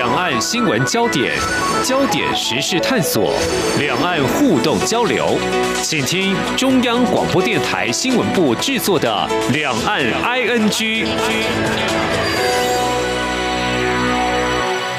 两岸新闻焦点，焦点时事探索，两岸互动交流，请听中央广播电台新闻部制作的《两岸 ING》。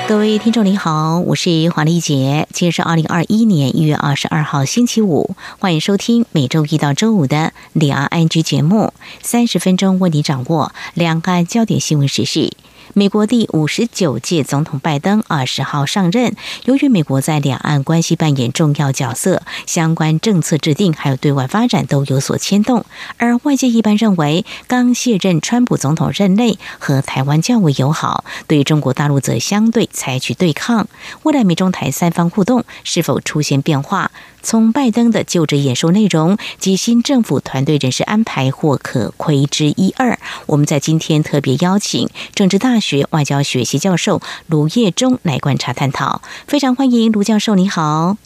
各位听众您好，我是黄丽杰，今天是二零二一年一月二十二号星期五，欢迎收听每周一到周五的《两岸 ING》节目，三十分钟为你掌握两岸焦点新闻时事。美国第五十九届总统拜登二十号上任。由于美国在两岸关系扮演重要角色，相关政策制定还有对外发展都有所牵动。而外界一般认为，刚卸任川普总统任内和台湾较为友好，对中国大陆则相对采取对抗。未来美中台三方互动是否出现变化？从拜登的就职演说内容及新政府团队人事安排，或可窥之一二。我们在今天特别邀请政治大学外交学系教授卢业中来观察探讨。非常欢迎卢教授，你好。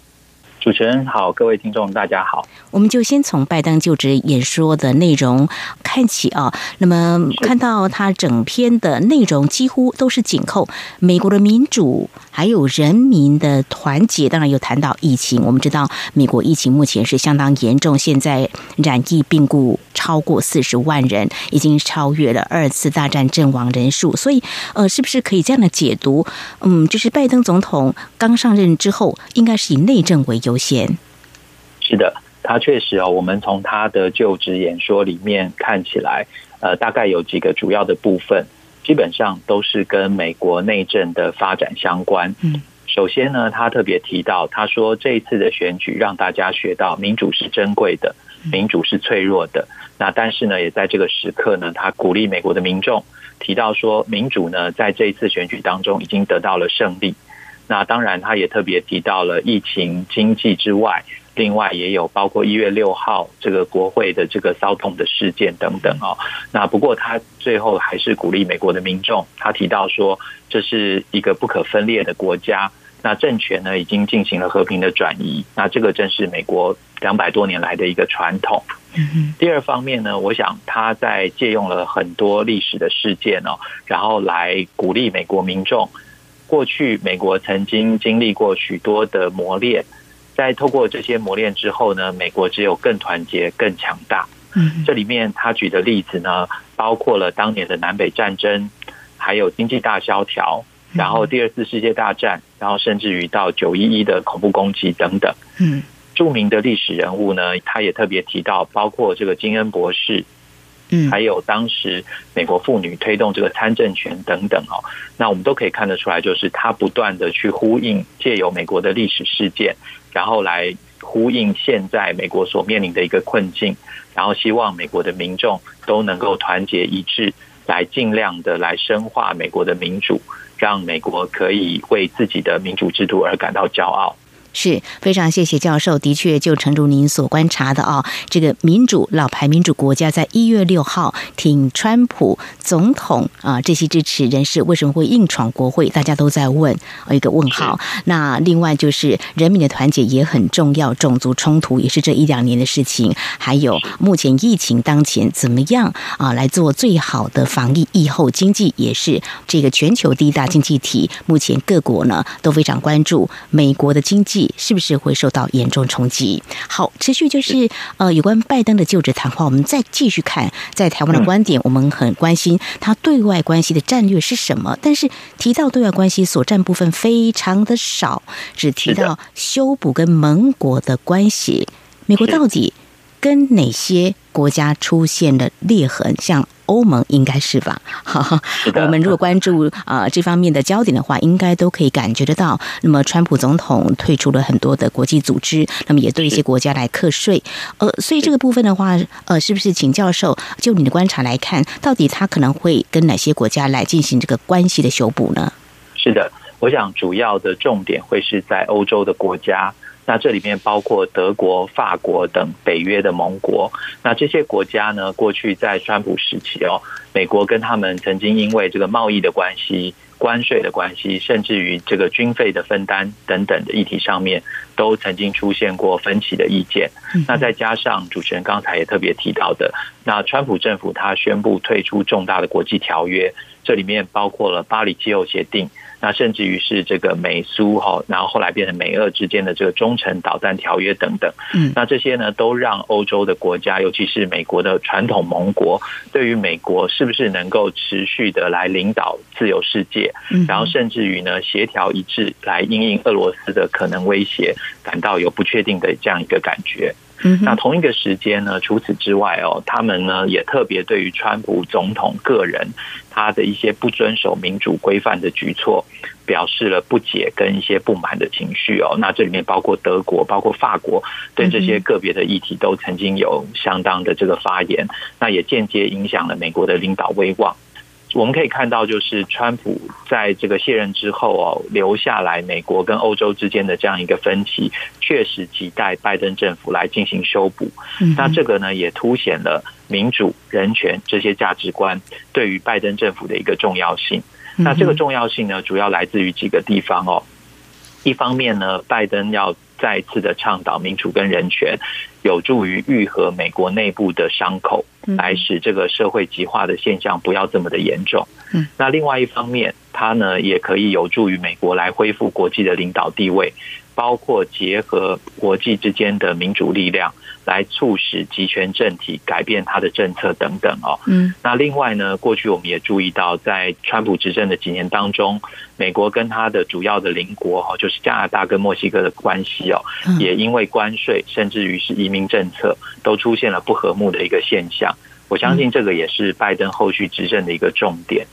主持人好，各位听众大家好。我们就先从拜登就职演说的内容看起啊。那么看到他整篇的内容几乎都是紧扣美国的民主，还有人民的团结。当然有谈到疫情，我们知道美国疫情目前是相当严重，现在染疫病故超过四十万人，已经超越了二次大战阵亡人数。所以，呃，是不是可以这样的解读？嗯，就是拜登总统刚上任之后，应该是以内政为优先。是的，他确实哦。我们从他的就职演说里面看起来，呃，大概有几个主要的部分，基本上都是跟美国内政的发展相关。嗯，首先呢，他特别提到，他说这一次的选举让大家学到民主是珍贵的，民主是脆弱的。那但是呢，也在这个时刻呢，他鼓励美国的民众，提到说，民主呢，在这一次选举当中已经得到了胜利。那当然，他也特别提到了疫情、经济之外，另外也有包括一月六号这个国会的这个骚动的事件等等哦。那不过他最后还是鼓励美国的民众，他提到说，这是一个不可分裂的国家，那政权呢已经进行了和平的转移，那这个正是美国两百多年来的一个传统。第二方面呢，我想他在借用了很多历史的事件哦，然后来鼓励美国民众。过去美国曾经经历过许多的磨练，在透过这些磨练之后呢，美国只有更团结、更强大。嗯，这里面他举的例子呢，包括了当年的南北战争，还有经济大萧条，然后第二次世界大战，然后甚至于到九一一的恐怖攻击等等。嗯，著名的历史人物呢，他也特别提到，包括这个金恩博士。嗯，还有当时美国妇女推动这个参政权等等哦，那我们都可以看得出来，就是他不断的去呼应，借由美国的历史事件，然后来呼应现在美国所面临的一个困境，然后希望美国的民众都能够团结一致，来尽量的来深化美国的民主，让美国可以为自己的民主制度而感到骄傲。是非常谢谢教授，的确就诚如您所观察的啊，这个民主老牌民主国家在一月六号挺川普总统啊，这些支持人士为什么会硬闯国会？大家都在问，一个问号。那另外就是人民的团结也很重要，种族冲突也是这一两年的事情，还有目前疫情当前怎么样啊来做最好的防疫？疫后经济也是这个全球第一大经济体，目前各国呢都非常关注美国的经济。是不是会受到严重冲击？好，持续就是呃，有关拜登的就职谈话，我们再继续看在台湾的观点。我们很关心他对外关系的战略是什么，但是提到对外关系所占部分非常的少，只提到修补跟盟国的关系。美国到底跟哪些国家出现了裂痕？像。欧盟应该是吧？好，我们如果关注啊、呃、这方面的焦点的话，应该都可以感觉得到。那么，川普总统退出了很多的国际组织，那么也对一些国家来课税。呃，所以这个部分的话，呃，是不是请教授就你的观察来看，到底他可能会跟哪些国家来进行这个关系的修补呢？是的，我想主要的重点会是在欧洲的国家。那这里面包括德国、法国等北约的盟国。那这些国家呢，过去在川普时期哦，美国跟他们曾经因为这个贸易的关系、关税的关系，甚至于这个军费的分担等等的议题上面，都曾经出现过分歧的意见。那再加上主持人刚才也特别提到的，那川普政府他宣布退出重大的国际条约，这里面包括了巴黎气候协定。那甚至于是这个美苏哈，然后后来变成美俄之间的这个中程导弹条约等等。嗯，那这些呢，都让欧洲的国家，尤其是美国的传统盟国，对于美国是不是能够持续的来领导自由世界，然后甚至于呢，协调一致来因应俄罗斯的可能威胁，感到有不确定的这样一个感觉。那同一个时间呢，除此之外哦，他们呢也特别对于川普总统个人他的一些不遵守民主规范的举措，表示了不解跟一些不满的情绪哦。那这里面包括德国、包括法国，对这些个别的议题都曾经有相当的这个发言，那也间接影响了美国的领导威望。我们可以看到，就是川普在这个卸任之后哦，留下来美国跟欧洲之间的这样一个分歧，确实亟待拜登政府来进行修补。那这个呢，也凸显了民主、人权这些价值观对于拜登政府的一个重要性。那这个重要性呢，主要来自于几个地方哦。一方面呢，拜登要再次的倡导民主跟人权，有助于愈合美国内部的伤口，来使这个社会极化的现象不要这么的严重。嗯。那另外一方面，它呢也可以有助于美国来恢复国际的领导地位，包括结合国际之间的民主力量。来促使集权政体改变它的政策等等哦。嗯，那另外呢，过去我们也注意到，在川普执政的几年当中，美国跟它的主要的邻国哦，就是加拿大跟墨西哥的关系哦，也因为关税甚至于是移民政策，都出现了不和睦的一个现象。我相信这个也是拜登后续执政的一个重点。嗯，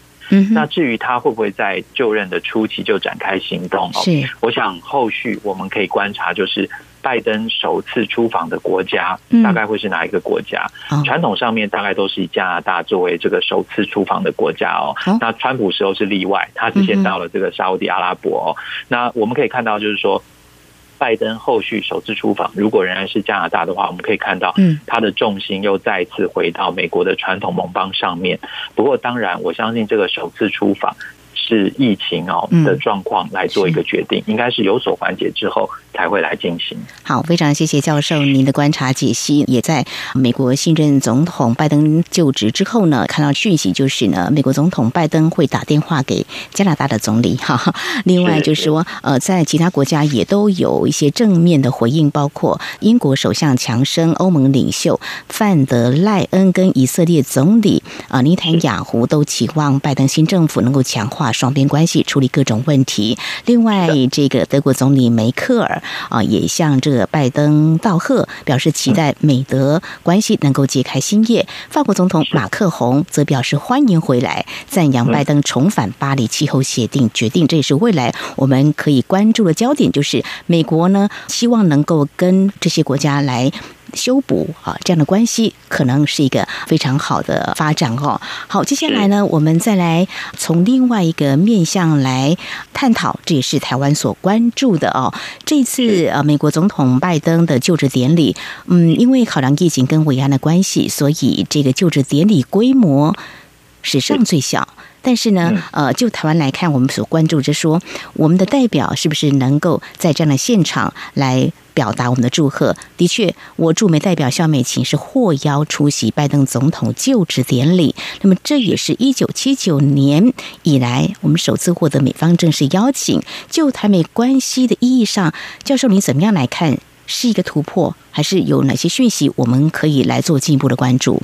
那至于他会不会在就任的初期就展开行动哦？是，我想后续我们可以观察，就是。拜登首次出访的国家大概会是哪一个国家？传统上面大概都是以加拿大作为这个首次出访的国家哦。那川普时候是例外，他是先到了这个沙乌地阿拉伯哦。那我们可以看到，就是说拜登后续首次出访，如果仍然是加拿大的话，我们可以看到，他的重心又再次回到美国的传统盟邦上面。不过，当然，我相信这个首次出访。是疫情哦的状况来做一个决定，应该是有所缓解之后才会来进行。好，非常谢谢教授您的观察解析。也在美国新任总统拜登就职之后呢，看到讯息就是呢，美国总统拜登会打电话给加拿大的总理哈。另外就是说，呃，在其他国家也都有一些正面的回应，包括英国首相强生、欧盟领袖范德赖恩跟以色列总理啊尼坦雅胡都期望拜登新政府能够强化。双边关系处理各种问题。另外，这个德国总理梅克尔啊，也向这个拜登道贺，表示期待美德关系能够揭开新页。法国总统马克宏则表示欢迎回来，赞扬拜登重返巴黎气候协定决定。这也是未来我们可以关注的焦点，就是美国呢，希望能够跟这些国家来。修补啊，这样的关系可能是一个非常好的发展哦。好，接下来呢，我们再来从另外一个面向来探讨，这也是台湾所关注的哦。这次呃，美国总统拜登的就职典礼，嗯，因为考量疫情跟维安的关系，所以这个就职典礼规模史上最小。但是呢，呃，就台湾来看，我们所关注着说，我们的代表是不是能够在这样的现场来表达我们的祝贺？的确，我驻美代表肖美琴是获邀出席拜登总统就职典礼。那么，这也是一九七九年以来我们首次获得美方正式邀请。就台美关系的意义上，教授，你怎么样来看？是一个突破，还是有哪些讯息我们可以来做进一步的关注？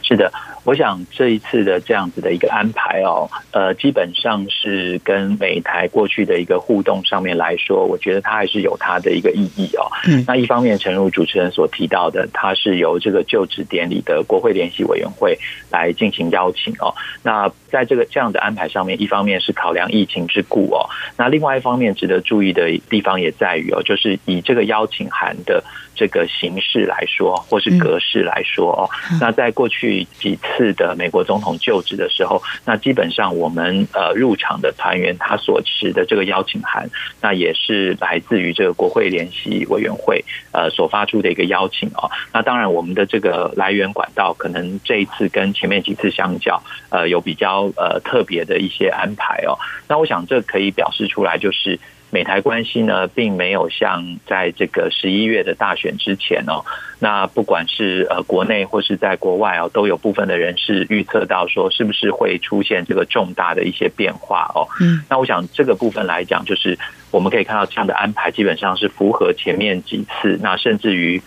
是的。我想这一次的这样子的一个安排哦，呃，基本上是跟美台过去的一个互动上面来说，我觉得它还是有它的一个意义哦。嗯，那一方面，陈如主持人所提到的，它是由这个就职典礼的国会联席委员会来进行邀请哦。那在这个这样的安排上面，一方面是考量疫情之故哦，那另外一方面值得注意的地方也在于哦，就是以这个邀请函的这个形式来说，或是格式来说哦，那在过去几次。次的美国总统就职的时候，那基本上我们呃入场的团员他所持的这个邀请函，那也是来自于这个国会联席委员会呃所发出的一个邀请哦。那当然我们的这个来源管道可能这一次跟前面几次相较，呃有比较呃特别的一些安排哦。那我想这可以表示出来就是。美台关系呢，并没有像在这个十一月的大选之前哦，那不管是呃国内或是在国外哦，都有部分的人士预测到说，是不是会出现这个重大的一些变化哦？嗯，那我想这个部分来讲，就是我们可以看到这样的安排基本上是符合前面几次，那甚至于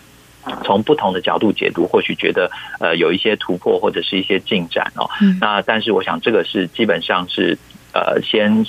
从不同的角度解读，或许觉得呃有一些突破或者是一些进展哦。嗯，那但是我想这个是基本上是呃先。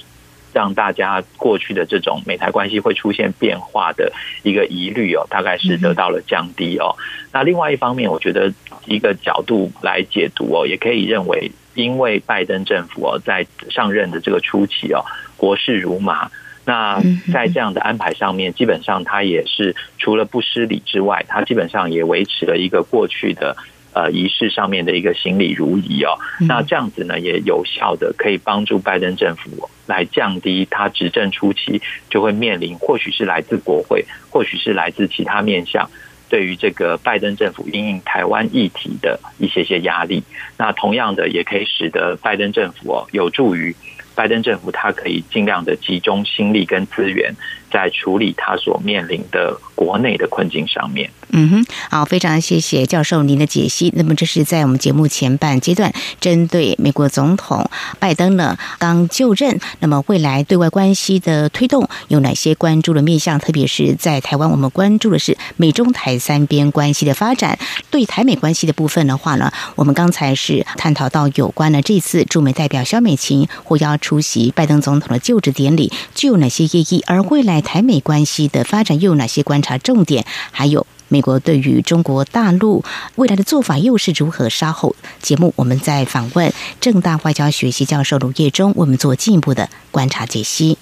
让大家过去的这种美台关系会出现变化的一个疑虑哦，大概是得到了降低哦。那另外一方面，我觉得一个角度来解读哦，也可以认为，因为拜登政府哦在上任的这个初期哦，国事如麻，那在这样的安排上面，基本上他也是除了不失礼之外，他基本上也维持了一个过去的。呃，仪式上面的一个行礼如仪哦，那这样子呢，也有效的可以帮助拜登政府来降低他执政初期就会面临，或许是来自国会，或许是来自其他面向，对于这个拜登政府因应台湾议题的一些些压力。那同样的，也可以使得拜登政府哦，有助于拜登政府他可以尽量的集中心力跟资源，在处理他所面临的国内的困境上面。嗯哼，好，非常谢谢教授您的解析。那么这是在我们节目前半阶段，针对美国总统拜登呢刚就任，那么未来对外关系的推动有哪些关注的面向？特别是在台湾，我们关注的是美中台三边关系的发展。对台美关系的部分的话呢，我们刚才是探讨到有关的这次驻美代表肖美琴获邀出席拜登总统的就职典礼，具有哪些意义？而未来台美关系的发展又有哪些观察重点？还有？美国对于中国大陆未来的做法又是如何？稍后节目我们再访问正大外交学系教授卢业中，为我们做进一步的观察解析。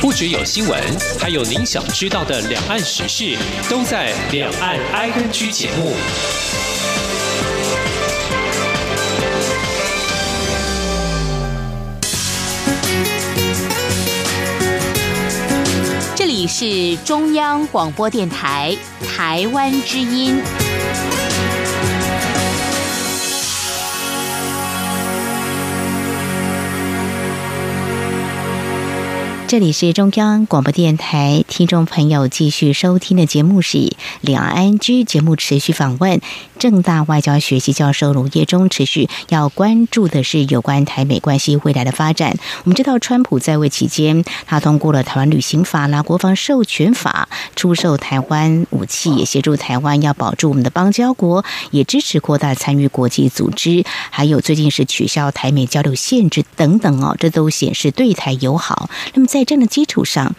不只有新闻，还有您想知道的两岸时事，都在《两岸 ING》节目。你是中央广播电台台湾之音。这里是中央广播电台，听众朋友继续收听的节目是两岸居节目，持续访问正大外交学系教授卢业中，持续要关注的是有关台美关系未来的发展。我们知道，川普在位期间，他通过了台湾旅行法啦、国防授权法，出售台湾武器，也协助台湾要保住我们的邦交国，也支持扩大参与国际组织，还有最近是取消台美交流限制等等哦，这都显示对台友好。那么在这样的基础上，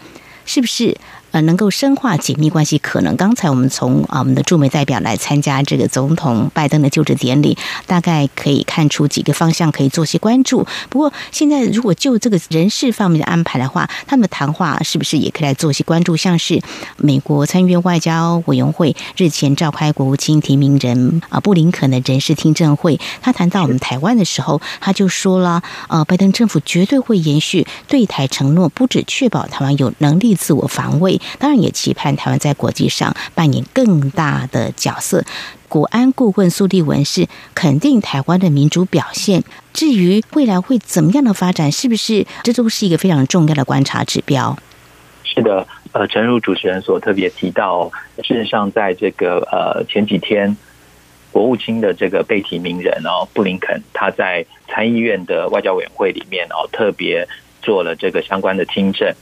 是不是？呃，能够深化紧密关系，可能刚才我们从啊我们的驻美代表来参加这个总统拜登的就职典礼，大概可以看出几个方向可以做些关注。不过，现在如果就这个人事方面的安排的话，他们的谈话是不是也可以来做些关注？像是美国参议院外交委员会日前召开国务卿提名人啊布林肯的人事听证会，他谈到我们台湾的时候，他就说了，呃，拜登政府绝对会延续对台承诺，不只确保台湾有能力自我防卫。当然也期盼台湾在国际上扮演更大的角色。国安顾问苏立文是肯定台湾的民主表现。至于未来会怎么样的发展，是不是这都是一个非常重要的观察指标？是的，呃，诚如主持人所特别提到，事实上在这个呃前几天，国务卿的这个被提名人哦布林肯，他在参议院的外交委员会里面哦特别做了这个相关的听证。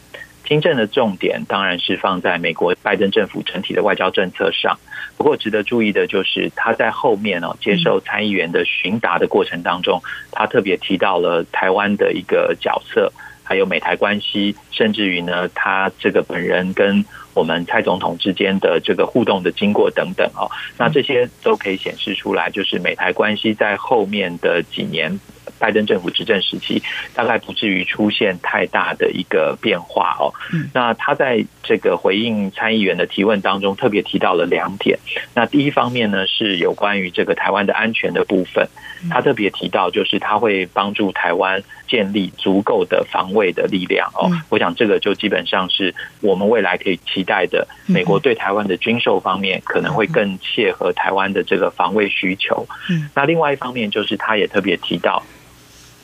新政的重点当然是放在美国拜登政府整体的外交政策上，不过值得注意的就是他在后面哦接受参议员的询答的过程当中，他特别提到了台湾的一个角色，还有美台关系，甚至于呢他这个本人跟我们蔡总统之间的这个互动的经过等等哦，那这些都可以显示出来，就是美台关系在后面的几年。拜登政府执政时期，大概不至于出现太大的一个变化哦。那他在这个回应参议员的提问当中，特别提到了两点。那第一方面呢，是有关于这个台湾的安全的部分。他特别提到，就是他会帮助台湾建立足够的防卫的力量哦。我想这个就基本上是我们未来可以期待的。美国对台湾的军售方面，可能会更切合台湾的这个防卫需求。嗯那另外一方面，就是他也特别提到。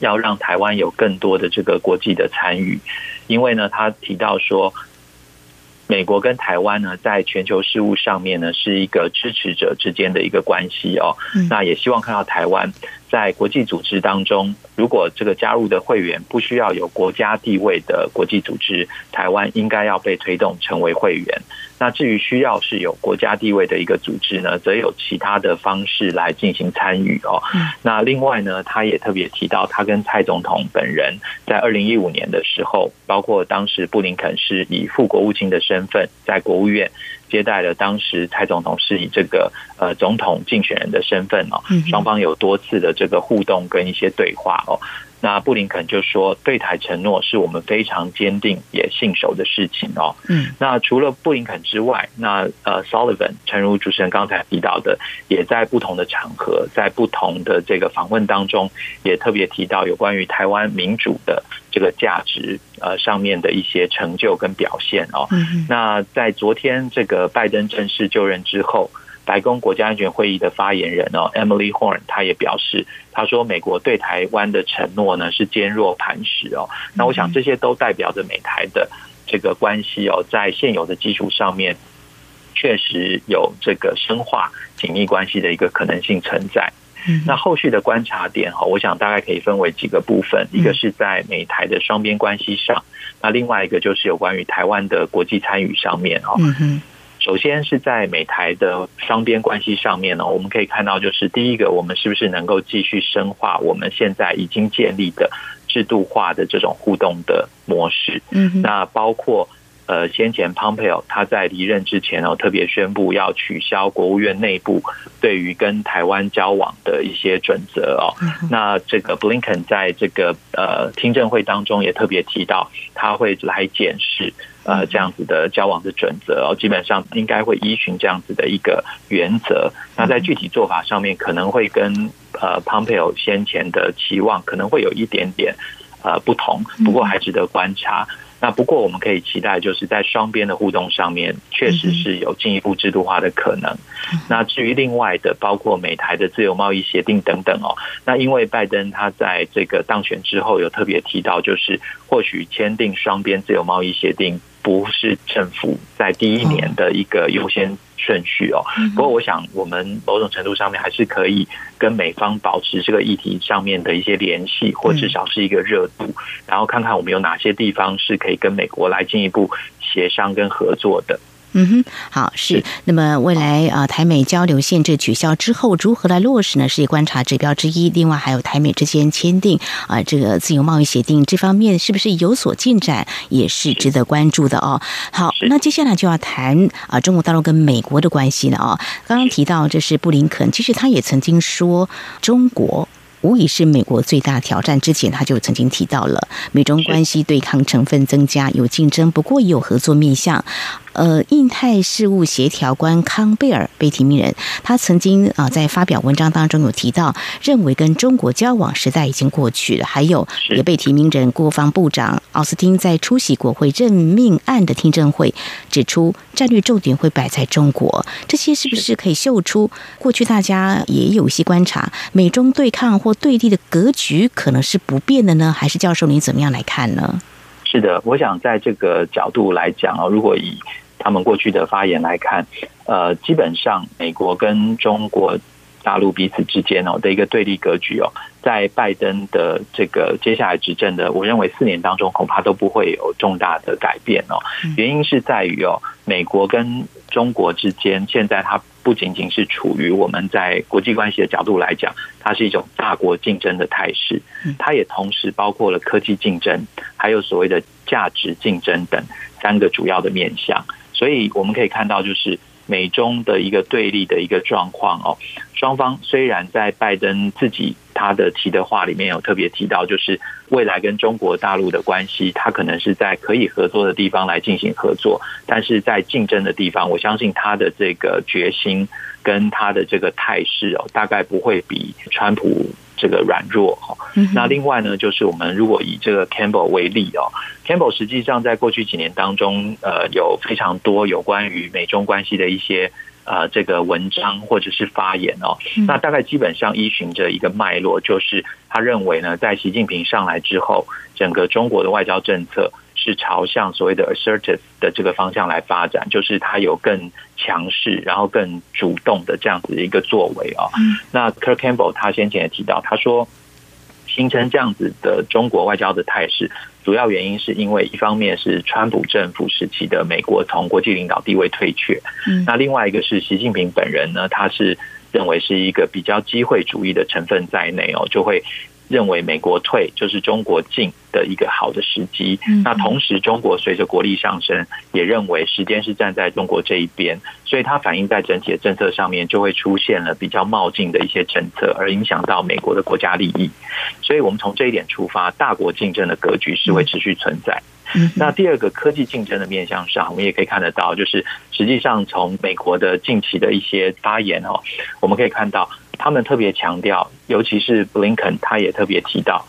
要让台湾有更多的这个国际的参与，因为呢，他提到说。美国跟台湾呢，在全球事务上面呢，是一个支持者之间的一个关系哦。那也希望看到台湾在国际组织当中，如果这个加入的会员不需要有国家地位的国际组织，台湾应该要被推动成为会员。那至于需要是有国家地位的一个组织呢，则有其他的方式来进行参与哦。那另外呢，他也特别提到，他跟蔡总统本人在二零一五年的时候，包括当时布林肯是以副国务卿的身份在国务院接待了当时蔡总统是以这个呃总统竞选人的身份哦，双方有多次的这个互动跟一些对话哦。那布林肯就说，对台承诺是我们非常坚定也信守的事情哦。嗯，那除了布林肯之外，那呃，Sullivan，诚如主持人刚才提到的，也在不同的场合，在不同的这个访问当中，也特别提到有关于台湾民主的这个价值呃上面的一些成就跟表现哦。嗯，那在昨天这个拜登正式就任之后。白宫国家安全会议的发言人哦，Emily Horn，他也表示，他说美国对台湾的承诺呢是坚若磐石哦。那我想这些都代表着美台的这个关系哦，在现有的基础上面，确实有这个深化紧密关系的一个可能性存在。那后续的观察点哈，我想大概可以分为几个部分，一个是在美台的双边关系上，那另外一个就是有关于台湾的国际参与上面哦。首先是在美台的双边关系上面呢，我们可以看到，就是第一个，我们是不是能够继续深化我们现在已经建立的制度化的这种互动的模式？嗯，那包括呃，先前 Pompeo 他在离任之前哦，特别宣布要取消国务院内部对于跟台湾交往的一些准则哦。那这个 Blinken 在这个呃听证会当中也特别提到，他会来检视。呃，这样子的交往的准则哦，基本上应该会依循这样子的一个原则。那在具体做法上面，可能会跟呃 Pompeo 先前的期望可能会有一点点呃不同，不过还值得观察。那不过我们可以期待，就是在双边的互动上面，确实是有进一步制度化的可能。那至于另外的，包括美台的自由贸易协定等等哦，那因为拜登他在这个当选之后有特别提到，就是或许签订双边自由贸易协定。不是政府在第一年的一个优先顺序哦。不过，我想我们某种程度上面还是可以跟美方保持这个议题上面的一些联系，或至少是一个热度，然后看看我们有哪些地方是可以跟美国来进一步协商跟合作的。嗯哼，好是。那么未来啊，台美交流限制取消之后，如何来落实呢？是一观察指标之一。另外，还有台美之间签订啊这个自由贸易协定这方面，是不是有所进展，也是值得关注的哦。好，那接下来就要谈啊中国大陆跟美国的关系了啊。刚刚提到这是布林肯，其实他也曾经说中国。无疑是美国最大挑战。之前他就曾经提到了美中关系对抗成分增加，有竞争，不过也有合作面向。呃，印太事务协调官康贝尔被提名人，他曾经啊在发表文章当中有提到，认为跟中国交往时代已经过去了。还有也被提名人国防部长奥斯汀在出席国会任命案的听证会，指出战略重点会摆在中国。这些是不是可以嗅出过去大家也有一些观察，美中对抗或对立的格局可能是不变的呢？还是教授您怎么样来看呢？是的，我想在这个角度来讲啊，如果以他们过去的发言来看，呃，基本上美国跟中国大陆彼此之间哦的一个对立格局哦，在拜登的这个接下来执政的，我认为四年当中恐怕都不会有重大的改变哦。原因是在于哦，美国跟中国之间现在它不仅仅是处于我们在国际关系的角度来讲，它是一种大国竞争的态势，它也同时包括了科技竞争，还有所谓的价值竞争等三个主要的面向。所以我们可以看到，就是美中的一个对立的一个状况哦。双方虽然在拜登自己他的提的话里面有特别提到，就是未来跟中国大陆的关系，他可能是在可以合作的地方来进行合作，但是在竞争的地方，我相信他的这个决心跟他的这个态势哦，大概不会比川普。这个软弱哈，那另外呢，就是我们如果以这个 Campbell 为例哦，Campbell 实际上在过去几年当中，呃，有非常多有关于美中关系的一些呃这个文章或者是发言哦。那大概基本上依循着一个脉络，就是他认为呢，在习近平上来之后，整个中国的外交政策是朝向所谓的 assertive 的这个方向来发展，就是他有更强势，然后更主动的这样子的一个作为哦。那 Kirk Campbell 他先前也提到，他说。形成这样子的中国外交的态势，主要原因是因为一方面是川普政府时期的美国从国际领导地位退却，嗯，那另外一个是习近平本人呢，他是认为是一个比较机会主义的成分在内哦，就会。认为美国退就是中国进的一个好的时机。那同时，中国随着国力上升，也认为时间是站在中国这一边，所以它反映在整体的政策上面，就会出现了比较冒进的一些政策，而影响到美国的国家利益。所以我们从这一点出发，大国竞争的格局是会持续存在。那第二个科技竞争的面向上，我们也可以看得到，就是实际上从美国的近期的一些发言哦，我们可以看到。他们特别强调，尤其是布林肯，他也特别提到，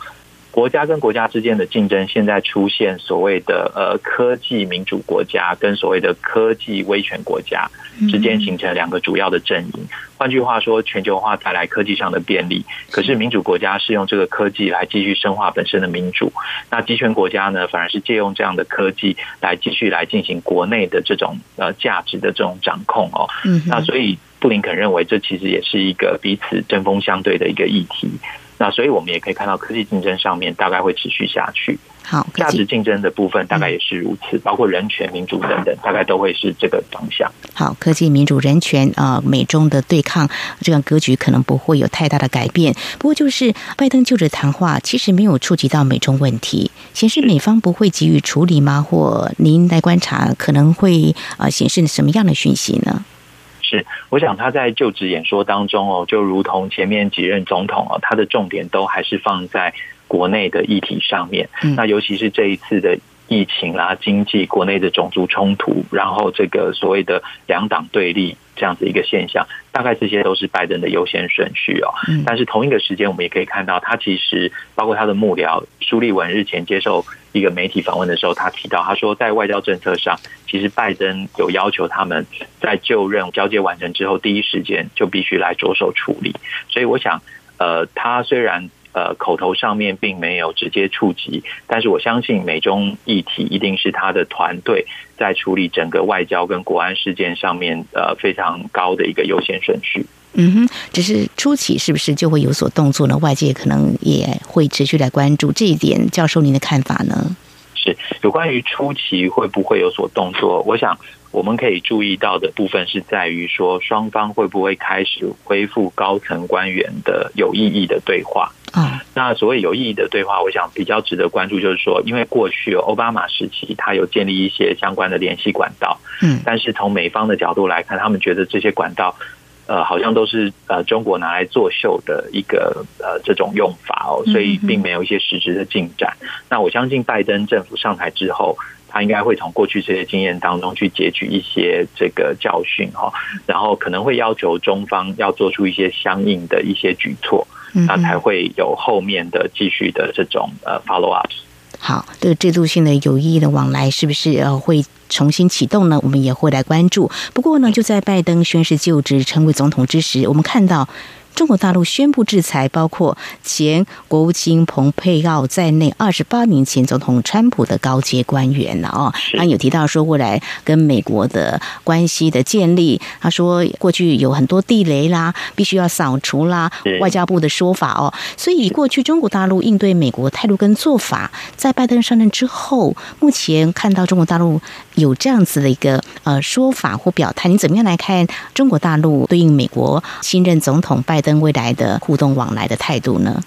国家跟国家之间的竞争，现在出现所谓的呃科技民主国家跟所谓的科技威权国家之间形成两个主要的阵营。换句话说，全球化带来科技上的便利，可是民主国家是用这个科技来继续深化本身的民主，那集权国家呢，反而是借用这样的科技来继续来进行国内的这种呃价值的这种掌控哦。那所以。布林肯认为，这其实也是一个彼此针锋相对的一个议题。那所以我们也可以看到，科技竞争上面大概会持续下去。好，价值竞争的部分大概也是如此，包括人权、民主等等，大概都会是这个方向。好，科技、民主、人权啊，美中的对抗这样格局可能不会有太大的改变。不过，就是拜登就职谈话其实没有触及到美中问题，显示美方不会给予处理吗？或您来观察，可能会啊显示什么样的讯息呢？是，我想他在就职演说当中哦，就如同前面几任总统哦，他的重点都还是放在国内的议题上面。那尤其是这一次的疫情啦、经济、国内的种族冲突，然后这个所谓的两党对立这样子一个现象，大概这些都是拜登的优先顺序哦。但是同一个时间，我们也可以看到，他其实包括他的幕僚舒利文日前接受一个媒体访问的时候，他提到，他说在外交政策上，其实拜登有要求他们在就任交接完成之后，第一时间就必须来着手处理。所以我想，呃，他虽然。呃，口头上面并没有直接触及，但是我相信美中议题一定是他的团队在处理整个外交跟国安事件上面呃非常高的一个优先顺序。嗯哼，只是初期是不是就会有所动作呢？外界可能也会持续来关注这一点。教授，您的看法呢？是有关于初期会不会有所动作？我想我们可以注意到的部分是在于说，双方会不会开始恢复高层官员的有意义的对话。啊，那所谓有意义的对话，我想比较值得关注，就是说，因为过去奥巴马时期，他有建立一些相关的联系管道，嗯，但是从美方的角度来看，他们觉得这些管道，呃，好像都是呃中国拿来作秀的一个呃这种用法哦，所以并没有一些实质的进展。那我相信拜登政府上台之后，他应该会从过去这些经验当中去截取一些这个教训哈，然后可能会要求中方要做出一些相应的一些举措。那才会有后面的继续的这种呃 follow up。好，这个制度性的有意义的往来是不是呃会重新启动呢？我们也会来关注。不过呢，就在拜登宣誓就职成为总统之时，我们看到。中国大陆宣布制裁，包括前国务卿蓬佩奥在内二十八名前总统川普的高阶官员了哦。他有提到说，未来跟美国的关系的建立，他说过去有很多地雷啦，必须要扫除啦。外交部的说法哦，所以过去中国大陆应对美国态度跟做法，在拜登上任之后，目前看到中国大陆有这样子的一个呃说法或表态，你怎么样来看中国大陆对应美国新任总统拜登？未来的互动往来的态度呢？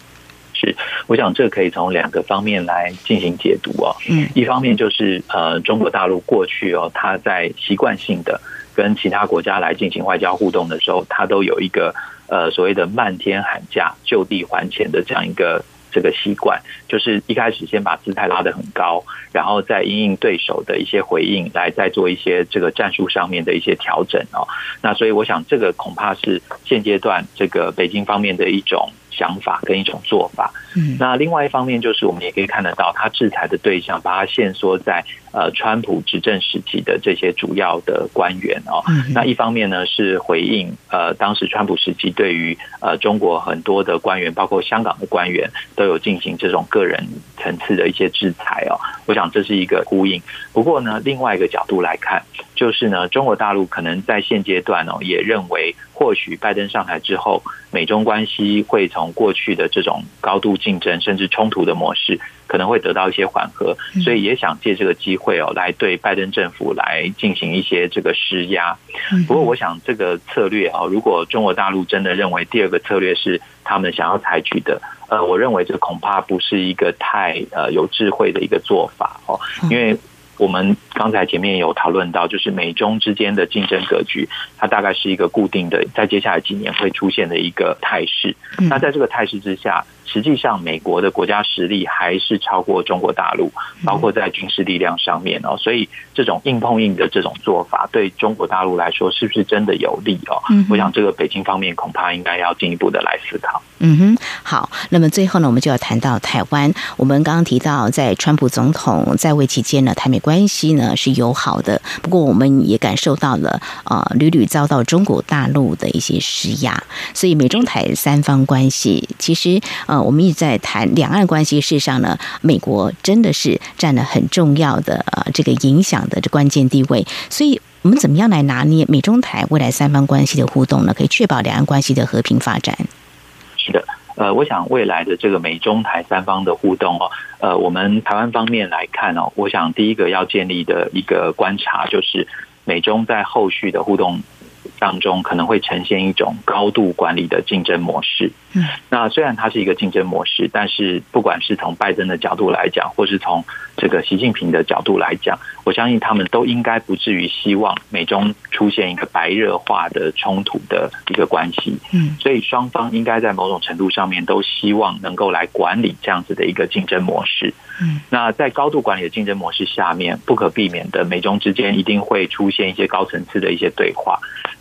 是，我想这可以从两个方面来进行解读哦。嗯，一方面就是呃，中国大陆过去哦，他在习惯性的跟其他国家来进行外交互动的时候，他都有一个呃所谓的漫天喊价、就地还钱的这样一个这个习惯，就是一开始先把姿态拉得很高，然后再因应对手的一些回应，来再做一些这个战术上面的一些调整哦。那所以我想，这个恐怕是现阶段这个北京方面的一种想法跟一种做法。嗯，那另外一方面就是我们也可以看得到，他制裁的对象把它限缩在呃川普执政时期的这些主要的官员哦。那一方面呢是回应呃当时川普时期对于呃中国很多的官员，包括香港的官员都有进行这种个人层次的一些制裁哦。我想这是一个呼应。不过呢，另外一个角度来看，就是呢中国大陆可能在现阶段哦也认为。或许拜登上台之后，美中关系会从过去的这种高度竞争甚至冲突的模式，可能会得到一些缓和，所以也想借这个机会哦，来对拜登政府来进行一些这个施压。不过，我想这个策略哦，如果中国大陆真的认为第二个策略是他们想要采取的，呃，我认为这恐怕不是一个太呃有智慧的一个做法哦，因为。我们刚才前面有讨论到，就是美中之间的竞争格局，它大概是一个固定的，在接下来几年会出现的一个态势。那在这个态势之下，实际上美国的国家实力还是超过中国大陆，包括在军事力量上面哦。所以这种硬碰硬的这种做法，对中国大陆来说，是不是真的有利哦？我想这个北京方面恐怕应该要进一步的来思考。嗯哼，好。那么最后呢，我们就要谈到台湾。我们刚刚提到，在川普总统在位期间呢，台美关系呢是友好的。不过，我们也感受到了啊，屡屡遭到中国大陆的一些施压。所以，美中台三方关系，其实呃，我们一直在谈两岸关系。事实上呢，美国真的是占了很重要的呃这个影响的这关键地位。所以我们怎么样来拿捏美中台未来三方关系的互动呢？可以确保两岸关系的和平发展。是的，呃，我想未来的这个美中台三方的互动哦，呃，我们台湾方面来看哦，我想第一个要建立的一个观察就是美中在后续的互动当中可能会呈现一种高度管理的竞争模式。嗯，那虽然它是一个竞争模式，但是不管是从拜登的角度来讲，或是从这个习近平的角度来讲，我相信他们都应该不至于希望美中出现一个白热化的冲突的一个关系。嗯，所以双方应该在某种程度上面都希望能够来管理这样子的一个竞争模式。嗯，那在高度管理的竞争模式下面，不可避免的，美中之间一定会出现一些高层次的一些对话。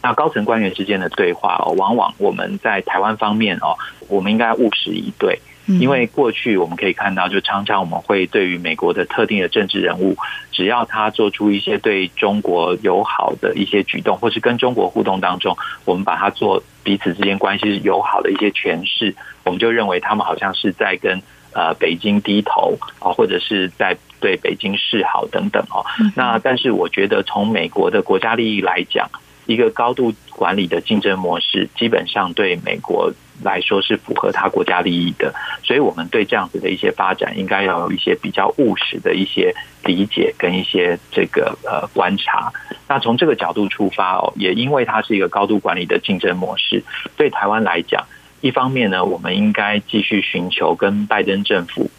那高层官员之间的对话哦，往往我们在台湾方面哦，我们应该务实以对，因为过去我们可以看到，就常常我们会对于美国的特定的政治人物，只要他做出一些对中国友好的一些举动，或是跟中国互动当中，我们把它做彼此之间关系是友好的一些诠释，我们就认为他们好像是在跟呃北京低头啊，或者是在对北京示好等等哦。那但是我觉得从美国的国家利益来讲。一个高度管理的竞争模式，基本上对美国来说是符合他国家利益的，所以我们对这样子的一些发展，应该要有一些比较务实的一些理解跟一些这个呃观察。那从这个角度出发哦，也因为它是一个高度管理的竞争模式，对台湾来讲，一方面呢，我们应该继续寻求跟拜登政府。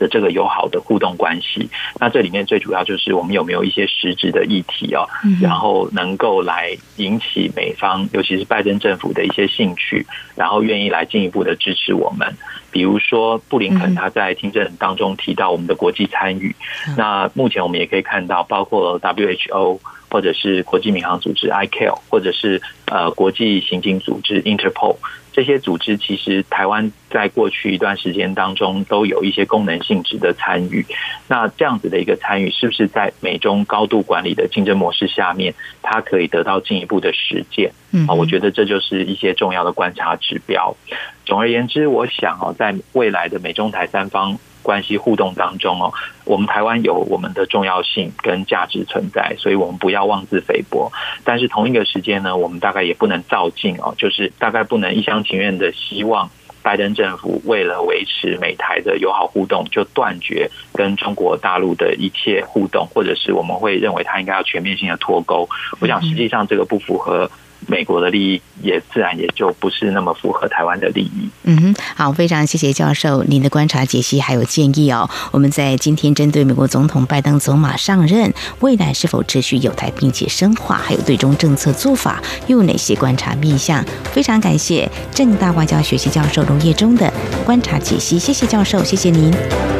的这个友好的互动关系，那这里面最主要就是我们有没有一些实质的议题哦，然后能够来引起美方，尤其是拜登政府的一些兴趣，然后愿意来进一步的支持我们。比如说布林肯他在听证当中提到我们的国际参与，那目前我们也可以看到，包括 WHO 或者是国际民航组织 ICAO，或者是呃国际刑警组织 Interpol。这些组织其实台湾在过去一段时间当中都有一些功能性质的参与，那这样子的一个参与，是不是在美中高度管理的竞争模式下面，它可以得到进一步的实践？啊，我觉得这就是一些重要的观察指标。总而言之，我想哦，在未来的美中台三方。关系互动当中哦，我们台湾有我们的重要性跟价值存在，所以我们不要妄自菲薄。但是同一个时间呢，我们大概也不能照进哦，就是大概不能一厢情愿的希望拜登政府为了维持美台的友好互动，就断绝跟中国大陆的一切互动，或者是我们会认为他应该要全面性的脱钩。我想实际上这个不符合。美国的利益也自然也就不是那么符合台湾的利益。嗯哼，好，非常谢谢教授您的观察、解析还有建议哦。我们在今天针对美国总统拜登走马上任，未来是否持续有台并且深化，还有对中政策做法又有哪些观察面向？非常感谢正大外交学系教授卢业中的观察解析，谢谢教授，谢谢您，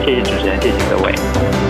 谢谢主持人，谢谢各位。